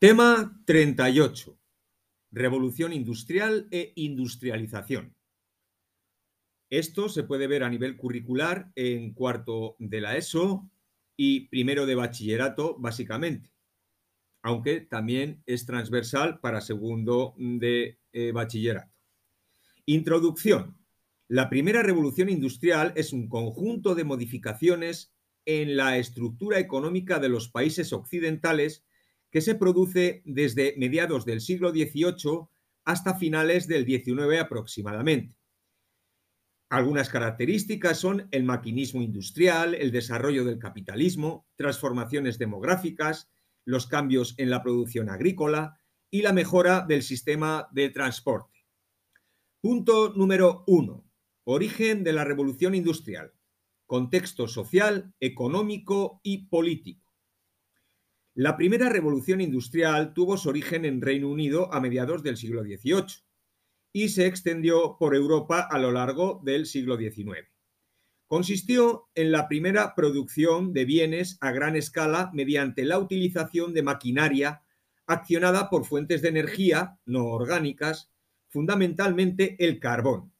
Tema 38. Revolución industrial e industrialización. Esto se puede ver a nivel curricular en cuarto de la ESO y primero de bachillerato, básicamente, aunque también es transversal para segundo de eh, bachillerato. Introducción. La primera revolución industrial es un conjunto de modificaciones en la estructura económica de los países occidentales que se produce desde mediados del siglo XVIII hasta finales del XIX aproximadamente. Algunas características son el maquinismo industrial, el desarrollo del capitalismo, transformaciones demográficas, los cambios en la producción agrícola y la mejora del sistema de transporte. Punto número uno. Origen de la revolución industrial. Contexto social, económico y político. La primera revolución industrial tuvo su origen en Reino Unido a mediados del siglo XVIII y se extendió por Europa a lo largo del siglo XIX. Consistió en la primera producción de bienes a gran escala mediante la utilización de maquinaria accionada por fuentes de energía no orgánicas, fundamentalmente el carbón.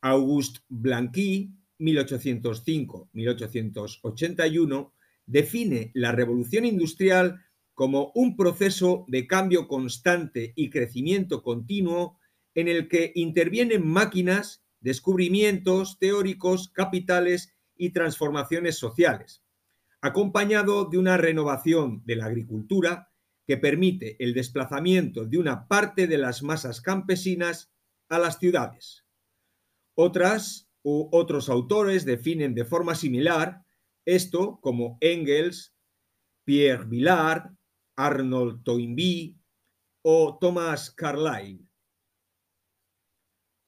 Auguste Blanqui, 1805-1881, define la revolución industrial como un proceso de cambio constante y crecimiento continuo en el que intervienen máquinas, descubrimientos teóricos, capitales y transformaciones sociales, acompañado de una renovación de la agricultura que permite el desplazamiento de una parte de las masas campesinas a las ciudades. Otras u otros autores definen de forma similar esto como Engels, Pierre Villard, Arnold Toynbee o Thomas Carlyle.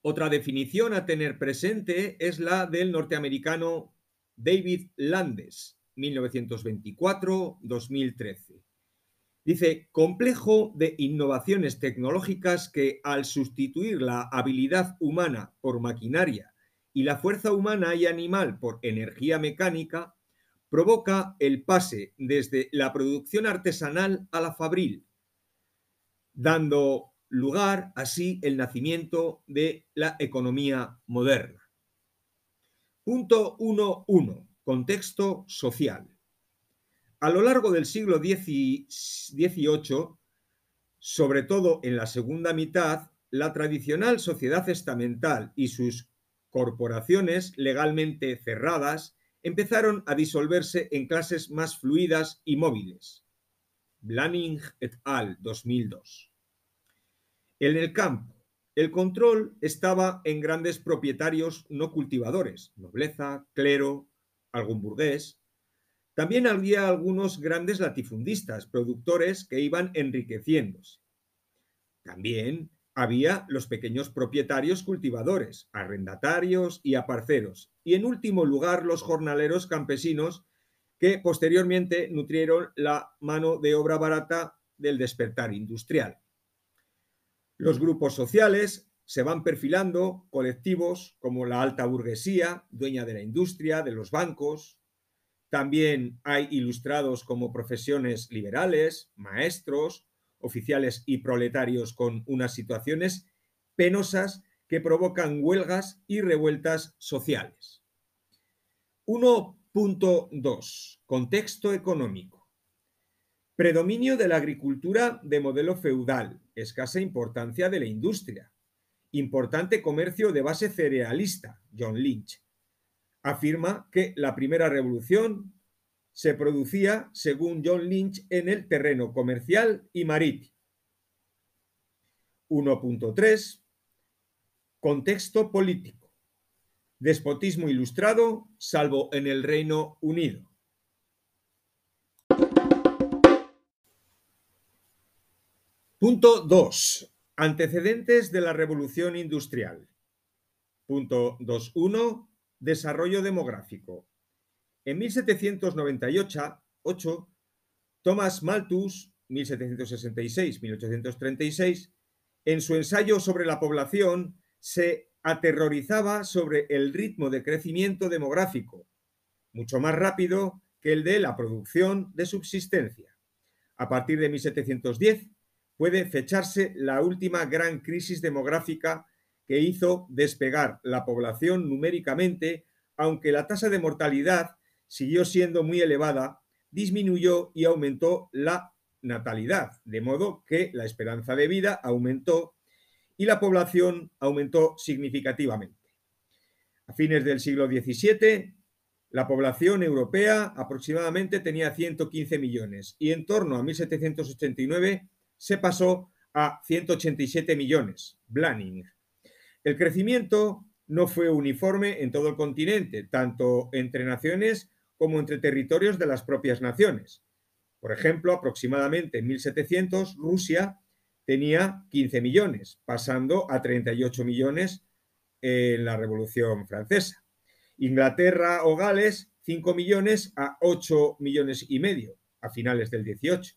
Otra definición a tener presente es la del norteamericano David Landes, 1924-2013. Dice, complejo de innovaciones tecnológicas que al sustituir la habilidad humana por maquinaria y la fuerza humana y animal por energía mecánica, provoca el pase desde la producción artesanal a la fabril, dando lugar así el nacimiento de la economía moderna. Punto 1.1. Contexto social. A lo largo del siglo XVIII, sobre todo en la segunda mitad, la tradicional sociedad estamental y sus corporaciones legalmente cerradas empezaron a disolverse en clases más fluidas y móviles. Blanning et al. 2002. En el campo, el control estaba en grandes propietarios no cultivadores, nobleza, clero, algún burgués. También había algunos grandes latifundistas, productores que iban enriqueciéndose. También había los pequeños propietarios cultivadores, arrendatarios y aparceros, y en último lugar los jornaleros campesinos que posteriormente nutrieron la mano de obra barata del despertar industrial. Los grupos sociales se van perfilando colectivos como la alta burguesía, dueña de la industria, de los bancos. También hay ilustrados como profesiones liberales, maestros, oficiales y proletarios con unas situaciones penosas que provocan huelgas y revueltas sociales. 1.2. Contexto económico. Predominio de la agricultura de modelo feudal, escasa importancia de la industria, importante comercio de base cerealista, John Lynch. Afirma que la primera revolución se producía, según John Lynch, en el terreno comercial y marítimo. 1.3. Contexto político. Despotismo ilustrado, salvo en el Reino Unido. Punto 2. Antecedentes de la revolución industrial. Punto 2.1. Desarrollo demográfico. En 1798, Thomas Malthus, 1766-1836, en su ensayo sobre la población, se aterrorizaba sobre el ritmo de crecimiento demográfico, mucho más rápido que el de la producción de subsistencia. A partir de 1710 puede fecharse la última gran crisis demográfica que hizo despegar la población numéricamente, aunque la tasa de mortalidad siguió siendo muy elevada, disminuyó y aumentó la natalidad, de modo que la esperanza de vida aumentó y la población aumentó significativamente. A fines del siglo XVII, la población europea aproximadamente tenía 115 millones y en torno a 1789 se pasó a 187 millones, Blanning. El crecimiento no fue uniforme en todo el continente, tanto entre naciones como entre territorios de las propias naciones. Por ejemplo, aproximadamente en 1700 Rusia tenía 15 millones, pasando a 38 millones en la Revolución Francesa. Inglaterra o Gales, 5 millones a 8 millones y medio a finales del 18.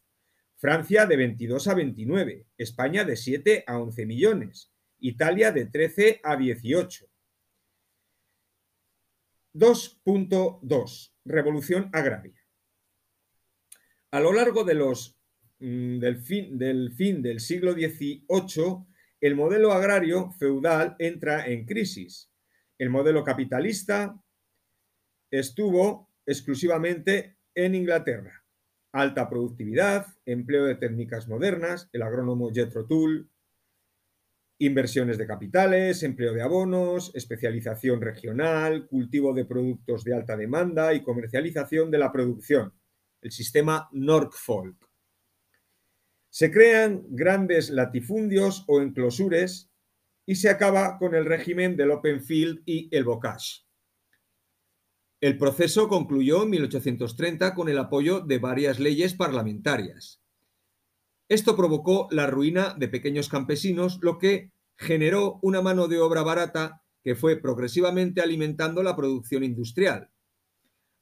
Francia de 22 a 29, España de 7 a 11 millones, Italia de 13 a 18. 2.2. Revolución agraria. A lo largo de los, mm, del, fin, del fin del siglo XVIII, el modelo agrario feudal entra en crisis. El modelo capitalista estuvo exclusivamente en Inglaterra alta productividad, empleo de técnicas modernas, el agrónomo Jethro Tull, inversiones de capitales, empleo de abonos, especialización regional, cultivo de productos de alta demanda y comercialización de la producción, el sistema Norfolk. Se crean grandes latifundios o enclosures y se acaba con el régimen del open field y el bocage. El proceso concluyó en 1830 con el apoyo de varias leyes parlamentarias. Esto provocó la ruina de pequeños campesinos, lo que generó una mano de obra barata que fue progresivamente alimentando la producción industrial.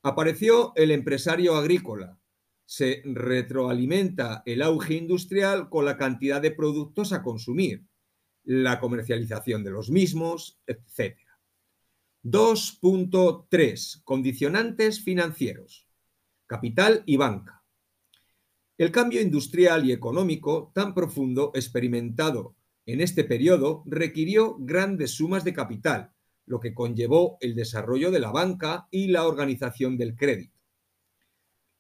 Apareció el empresario agrícola. Se retroalimenta el auge industrial con la cantidad de productos a consumir, la comercialización de los mismos, etc. 2.3. Condicionantes financieros. Capital y banca. El cambio industrial y económico tan profundo experimentado en este periodo requirió grandes sumas de capital, lo que conllevó el desarrollo de la banca y la organización del crédito.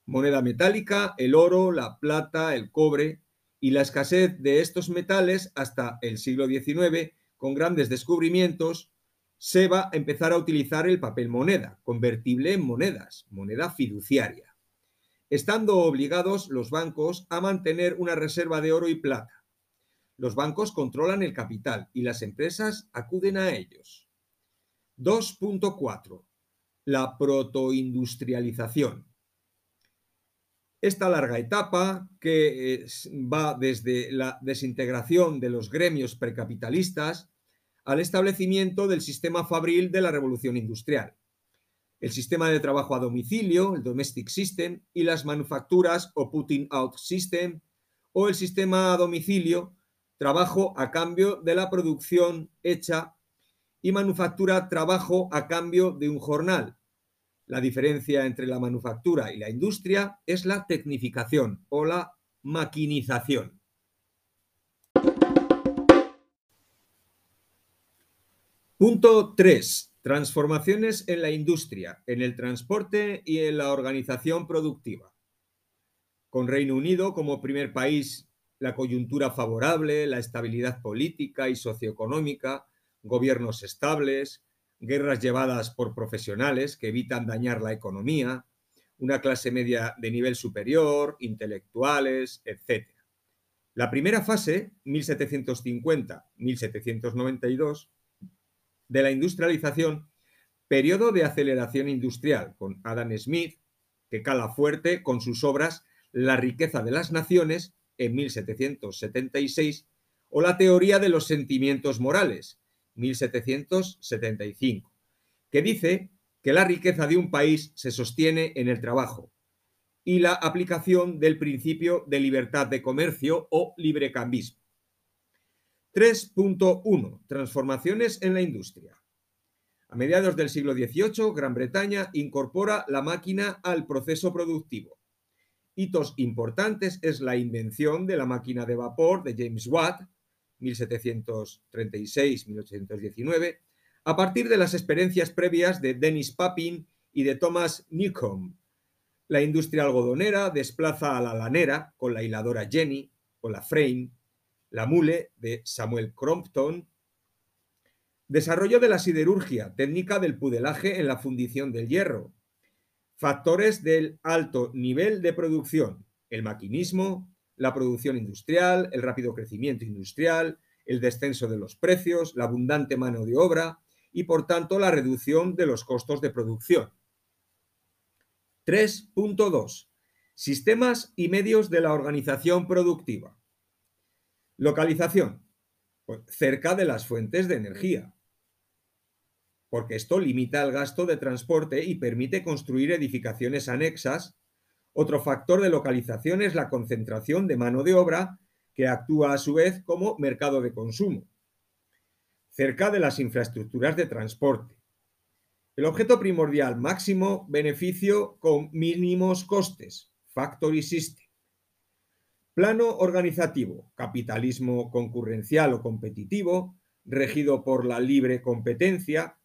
Moneda metálica, el oro, la plata, el cobre y la escasez de estos metales hasta el siglo XIX, con grandes descubrimientos, se va a empezar a utilizar el papel moneda, convertible en monedas, moneda fiduciaria, estando obligados los bancos a mantener una reserva de oro y plata. Los bancos controlan el capital y las empresas acuden a ellos. 2.4. La protoindustrialización. Esta larga etapa, que va desde la desintegración de los gremios precapitalistas al establecimiento del sistema fabril de la revolución industrial. El sistema de trabajo a domicilio, el domestic system, y las manufacturas o putting out system, o el sistema a domicilio, trabajo a cambio de la producción hecha y manufactura, trabajo a cambio de un jornal. La diferencia entre la manufactura y la industria es la tecnificación o la maquinización. Punto 3. Transformaciones en la industria, en el transporte y en la organización productiva. Con Reino Unido como primer país, la coyuntura favorable, la estabilidad política y socioeconómica, gobiernos estables, guerras llevadas por profesionales que evitan dañar la economía, una clase media de nivel superior, intelectuales, etc. La primera fase, 1750-1792, de la industrialización, periodo de aceleración industrial, con Adam Smith, que cala fuerte con sus obras La riqueza de las naciones, en 1776, o La teoría de los sentimientos morales, 1775, que dice que la riqueza de un país se sostiene en el trabajo y la aplicación del principio de libertad de comercio o librecambismo. 3.1. Transformaciones en la industria. A mediados del siglo XVIII, Gran Bretaña incorpora la máquina al proceso productivo. hitos importantes es la invención de la máquina de vapor de James Watt, 1736-1819, a partir de las experiencias previas de Dennis Papin y de Thomas Newcomb. La industria algodonera desplaza a la lanera con la hiladora Jenny o la frame, la mule de Samuel Crompton, desarrollo de la siderurgia, técnica del pudelaje en la fundición del hierro, factores del alto nivel de producción, el maquinismo, la producción industrial, el rápido crecimiento industrial, el descenso de los precios, la abundante mano de obra y, por tanto, la reducción de los costos de producción. 3.2. Sistemas y medios de la organización productiva. Localización. Pues, cerca de las fuentes de energía, porque esto limita el gasto de transporte y permite construir edificaciones anexas. Otro factor de localización es la concentración de mano de obra, que actúa a su vez como mercado de consumo, cerca de las infraestructuras de transporte. El objeto primordial, máximo beneficio con mínimos costes, Factory System. Plano organizativo, capitalismo concurrencial o competitivo, regido por la libre competencia.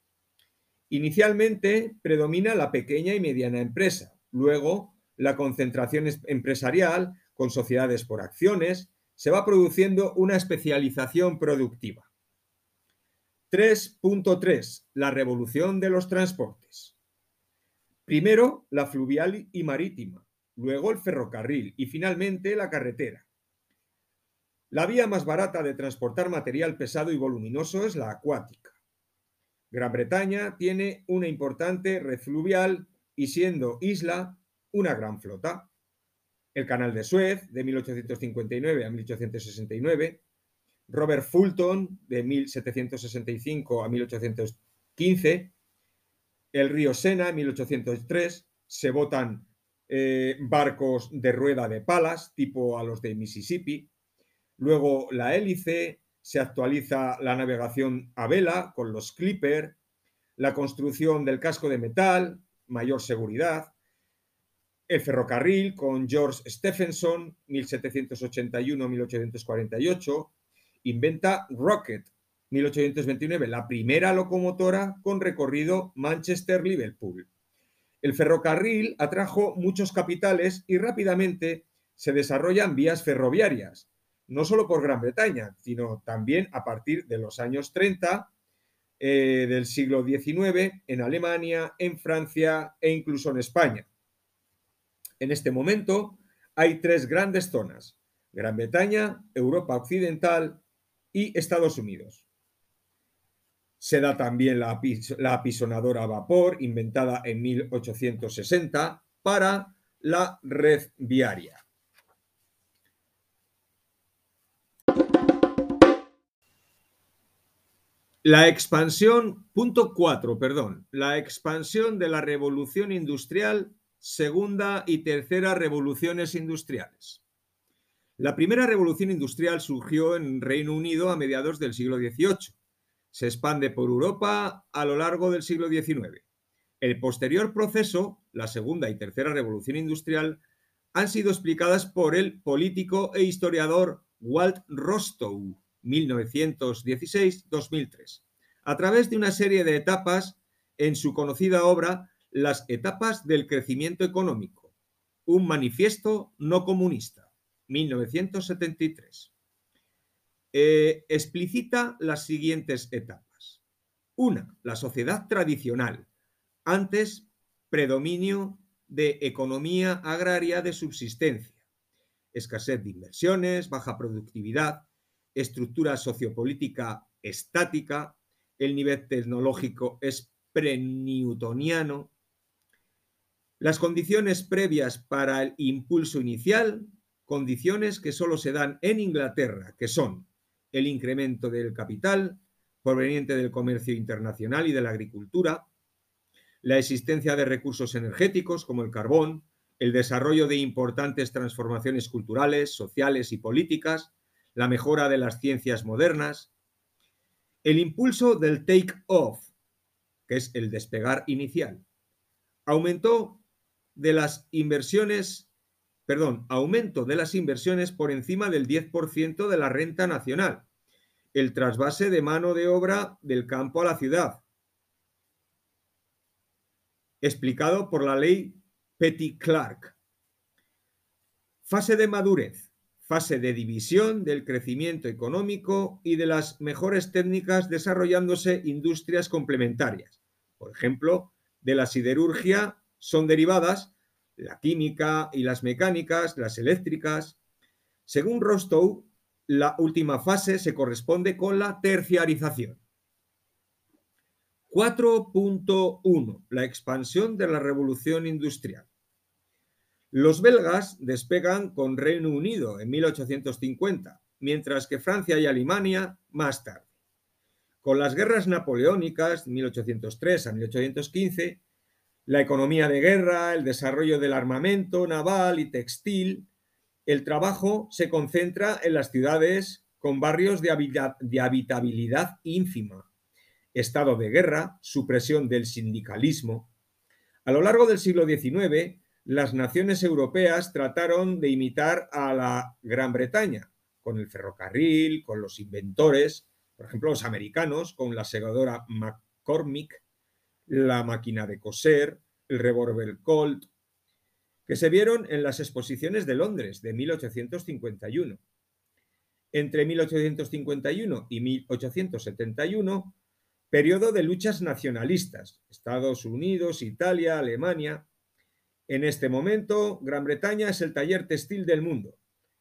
Inicialmente predomina la pequeña y mediana empresa, luego la concentración empresarial con sociedades por acciones, se va produciendo una especialización productiva. 3.3. La revolución de los transportes. Primero, la fluvial y marítima, luego el ferrocarril y finalmente la carretera. La vía más barata de transportar material pesado y voluminoso es la acuática. Gran Bretaña tiene una importante red fluvial y siendo isla, una gran flota. El Canal de Suez, de 1859 a 1869, Robert Fulton, de 1765 a 1815, el río Sena, en 1803, se botan eh, barcos de rueda de palas, tipo a los de Mississippi. Luego la hélice, se actualiza la navegación a vela con los Clipper, la construcción del casco de metal, mayor seguridad, el ferrocarril con George Stephenson, 1781-1848, inventa Rocket, 1829, la primera locomotora con recorrido Manchester-Liverpool. El ferrocarril atrajo muchos capitales y rápidamente se desarrollan vías ferroviarias, no solo por Gran Bretaña, sino también a partir de los años 30 eh, del siglo XIX en Alemania, en Francia e incluso en España. En este momento hay tres grandes zonas, Gran Bretaña, Europa Occidental y Estados Unidos. Se da también la, apisonadora a vapor, inventada en 1860, para la red viaria. La expansión, punto 4, perdón, la expansión de la revolución industrial, segunda y tercera revoluciones industriales. La primera revolución industrial surgió en Reino Unido a mediados del siglo XVIII. Se expande por Europa a lo largo del siglo XIX. El posterior proceso, la segunda y tercera revolución industrial, han sido explicadas por el político e historiador Walt Rostow, 1916-2003, a través de una serie de etapas en su conocida obra Las etapas del crecimiento económico, un manifiesto no comunista. 1973. Eh, explicita las siguientes etapas. Una, la sociedad tradicional. Antes, predominio de economía agraria de subsistencia, escasez de inversiones, baja productividad, estructura sociopolítica estática, el nivel tecnológico es pre-newtoniano, las condiciones previas para el impulso inicial condiciones que solo se dan en Inglaterra, que son el incremento del capital proveniente del comercio internacional y de la agricultura, la existencia de recursos energéticos como el carbón, el desarrollo de importantes transformaciones culturales, sociales y políticas, la mejora de las ciencias modernas, el impulso del take-off, que es el despegar inicial, aumentó de las inversiones perdón, aumento de las inversiones por encima del 10% de la renta nacional, el trasvase de mano de obra del campo a la ciudad, explicado por la ley Petty-Clark. Fase de madurez, fase de división del crecimiento económico y de las mejores técnicas desarrollándose industrias complementarias. Por ejemplo, de la siderurgia son derivadas la química y las mecánicas, las eléctricas. Según Rostow, la última fase se corresponde con la terciarización. 4.1. La expansión de la revolución industrial. Los belgas despegan con Reino Unido en 1850, mientras que Francia y Alemania más tarde. Con las guerras napoleónicas, 1803 a 1815, la economía de guerra, el desarrollo del armamento naval y textil, el trabajo se concentra en las ciudades con barrios de, habitabilidad ínfima, estado de guerra, supresión del sindicalismo. A lo largo del siglo XIX, las naciones europeas trataron de imitar a la Gran Bretaña, con el ferrocarril, con los inventores, por ejemplo, los americanos, con la segadora McCormick, la máquina de coser, el revólver Colt, que se vieron en las exposiciones de Londres de 1851. Entre 1851 y 1871, periodo de luchas nacionalistas, Estados Unidos, Italia, Alemania. En este momento, Gran Bretaña es el taller textil del mundo.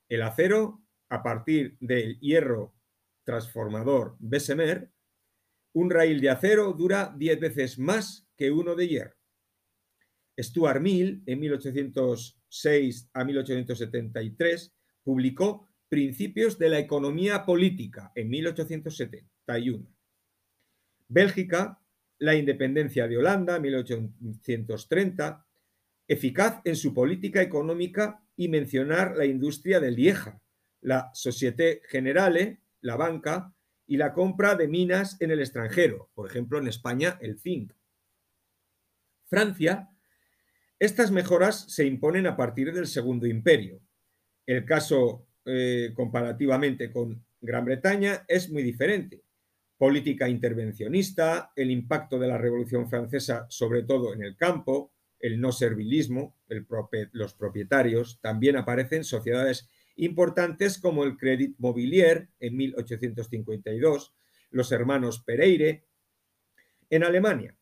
El acero, a partir del hierro transformador Bessemer, un raíl de acero dura 10 veces más que uno de hierro. Stuart Mill, en 1806 a 1873, publicó Principios de la Economía Política en 1871. Bélgica, la independencia de Holanda, 1830, eficaz en su política económica y mencionar la industria del Lieja, la Société Generale, la banca, y la compra de minas en el extranjero, por ejemplo en España el zinc. Francia, estas mejoras se imponen a partir del Segundo Imperio. El caso eh, comparativamente con Gran Bretaña es muy diferente. Política intervencionista, el impacto de la Revolución Francesa sobre todo en el campo, el no servilismo, los propietarios, también aparecen sociedades importantes como el Credit Mobilier en 1852, los hermanos Pereire. En Alemania,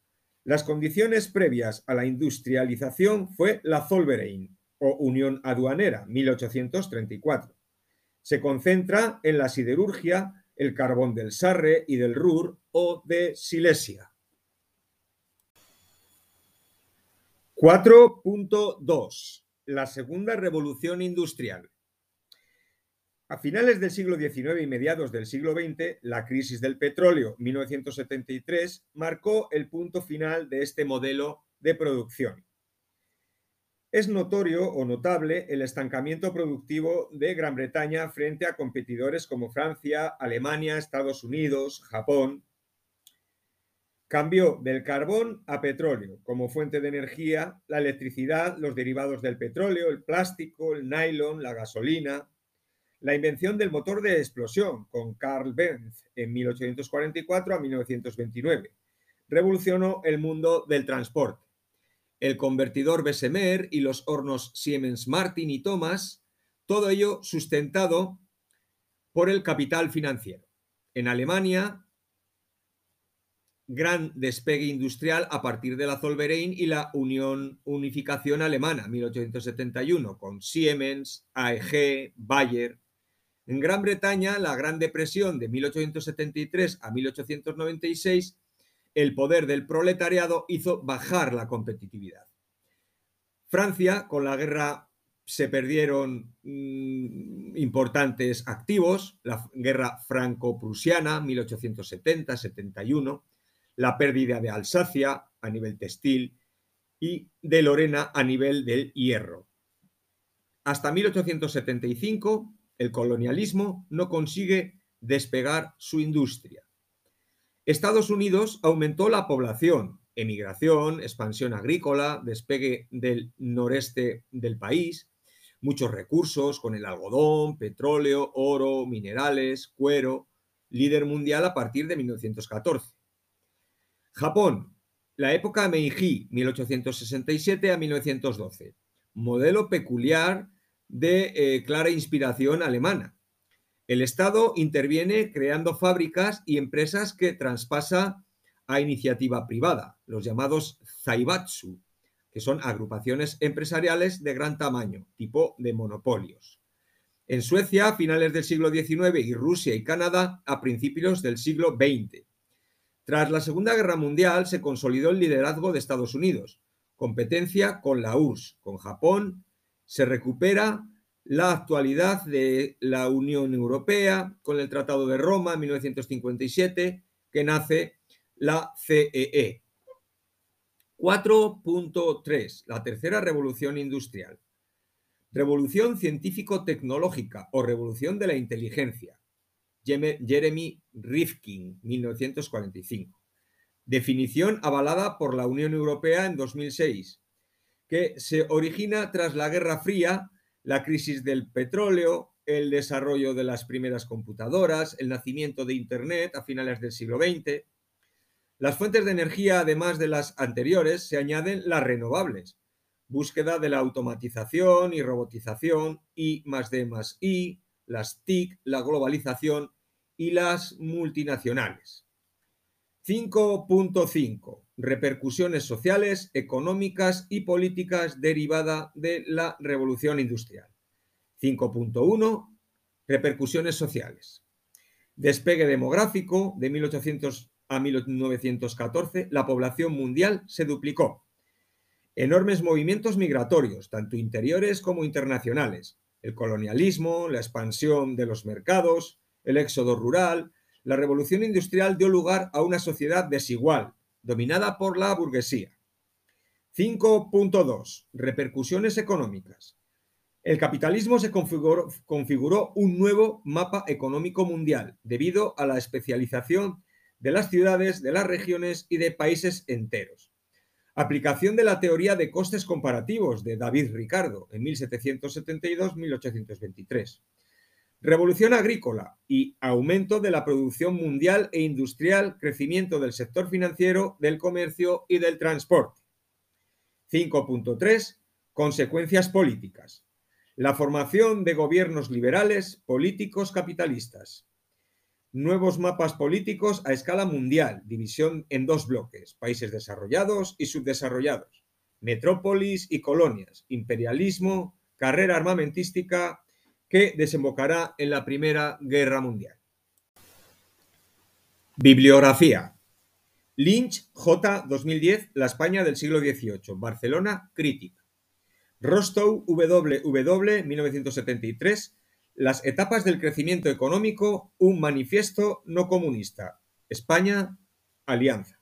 las condiciones previas a la industrialización fue la Zollverein o Unión Aduanera, 1834. Se concentra en la siderurgia, el carbón del Sarre y del Ruhr o de Silesia. 4.2. La segunda revolución industrial. A finales del siglo XIX y mediados del siglo XX, la crisis del petróleo 1973 marcó el punto final de este modelo de producción. Es notorio o notable el estancamiento productivo de Gran Bretaña frente a competidores como Francia, Alemania, Estados Unidos, Japón. Cambió del carbón a petróleo como fuente de energía, la electricidad, los derivados del petróleo, el plástico, el nylon, la gasolina, la invención del motor de explosión con Carl Benz en 1844 a 1929 revolucionó el mundo del transporte. El convertidor Bessemer y los hornos Siemens Martin y Thomas, todo ello sustentado por el capital financiero. En Alemania, gran despegue industrial a partir de la Zollverein y la Unificación Alemana, 1871, con Siemens, AEG, Bayer, en Gran Bretaña, la Gran Depresión de 1873 a 1896, el poder del proletariado hizo bajar la competitividad. Francia, con la guerra se perdieron mm, importantes activos, la guerra franco-prusiana 1870-71, la pérdida de Alsacia a nivel textil y de Lorena a nivel del hierro. Hasta 1875, el colonialismo no consigue despegar su industria. Estados Unidos aumentó la población, emigración, expansión agrícola, despegue del noreste del país, muchos recursos con el algodón, petróleo, oro, minerales, cuero, líder mundial a partir de 1914. Japón, la época Meiji, 1867 a 1912. Modelo peculiar de eh, clara inspiración alemana. El Estado interviene creando fábricas y empresas que traspasa a iniciativa privada, los llamados zaibatsu, que son agrupaciones empresariales de gran tamaño, tipo de monopolios. En Suecia, a finales del siglo XIX, y Rusia y Canadá, a principios del siglo XX. Tras la Segunda Guerra Mundial, se consolidó el liderazgo de Estados Unidos, competencia con la URSS, con Japón, se recupera la actualidad de la Unión Europea con el Tratado de Roma en 1957, que nace la CEE, 4.3. La tercera revolución industrial. Revolución científico-tecnológica o revolución de la inteligencia. Jeremy Rifkin, 1945. Definición avalada por la Unión Europea en 2006, que se origina tras la Guerra Fría, la crisis del petróleo, el desarrollo de las primeras computadoras, el nacimiento de Internet a finales del siglo XX, las fuentes de energía, además de las anteriores, se añaden las renovables. Búsqueda de la automatización y robotización, I más D más I, las TIC, la globalización y las multinacionales. 5.5. Repercusiones sociales, económicas y políticas derivada de la revolución industrial. 5.1. Repercusiones sociales. Despegue demográfico de 1800 a 1914, la población mundial se duplicó. Enormes movimientos migratorios, tanto interiores como internacionales. El colonialismo, la expansión de los mercados, el éxodo rural. La revolución industrial dio lugar a una sociedad desigual, dominada por la burguesía. 5.2. Repercusiones económicas. El capitalismo se configuró, un nuevo mapa económico mundial debido a la especialización de las ciudades, de las regiones y de países enteros. Aplicación de la teoría de costes comparativos de David Ricardo en 1772-1823. Revolución agrícola y aumento de la producción mundial e industrial, crecimiento del sector financiero, del comercio y del transporte. 5.3. Consecuencias políticas. La formación de gobiernos liberales, políticos, capitalistas nuevos mapas políticos a escala mundial, división en dos bloques, países desarrollados y subdesarrollados, metrópolis y colonias, imperialismo, carrera armamentística que desembocará en la Primera Guerra Mundial. Bibliografía. Lynch, J. 2010, La España del siglo XVIII, Barcelona, Critic. Rostow, W. W. 1973, las etapas del crecimiento económico, un manifiesto no comunista. España, Alianza.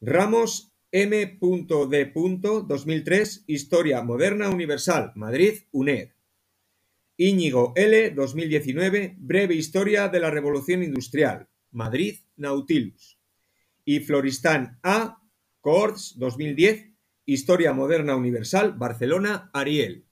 Ramos M.D. 2003, Historia Moderna Universal, Madrid, UNED. Íñigo L. 2019, Breve Historia de la Revolución Industrial, Madrid, Nautilus. Y Floristán A. Corts 2010, Historia Moderna Universal, Barcelona, Ariel.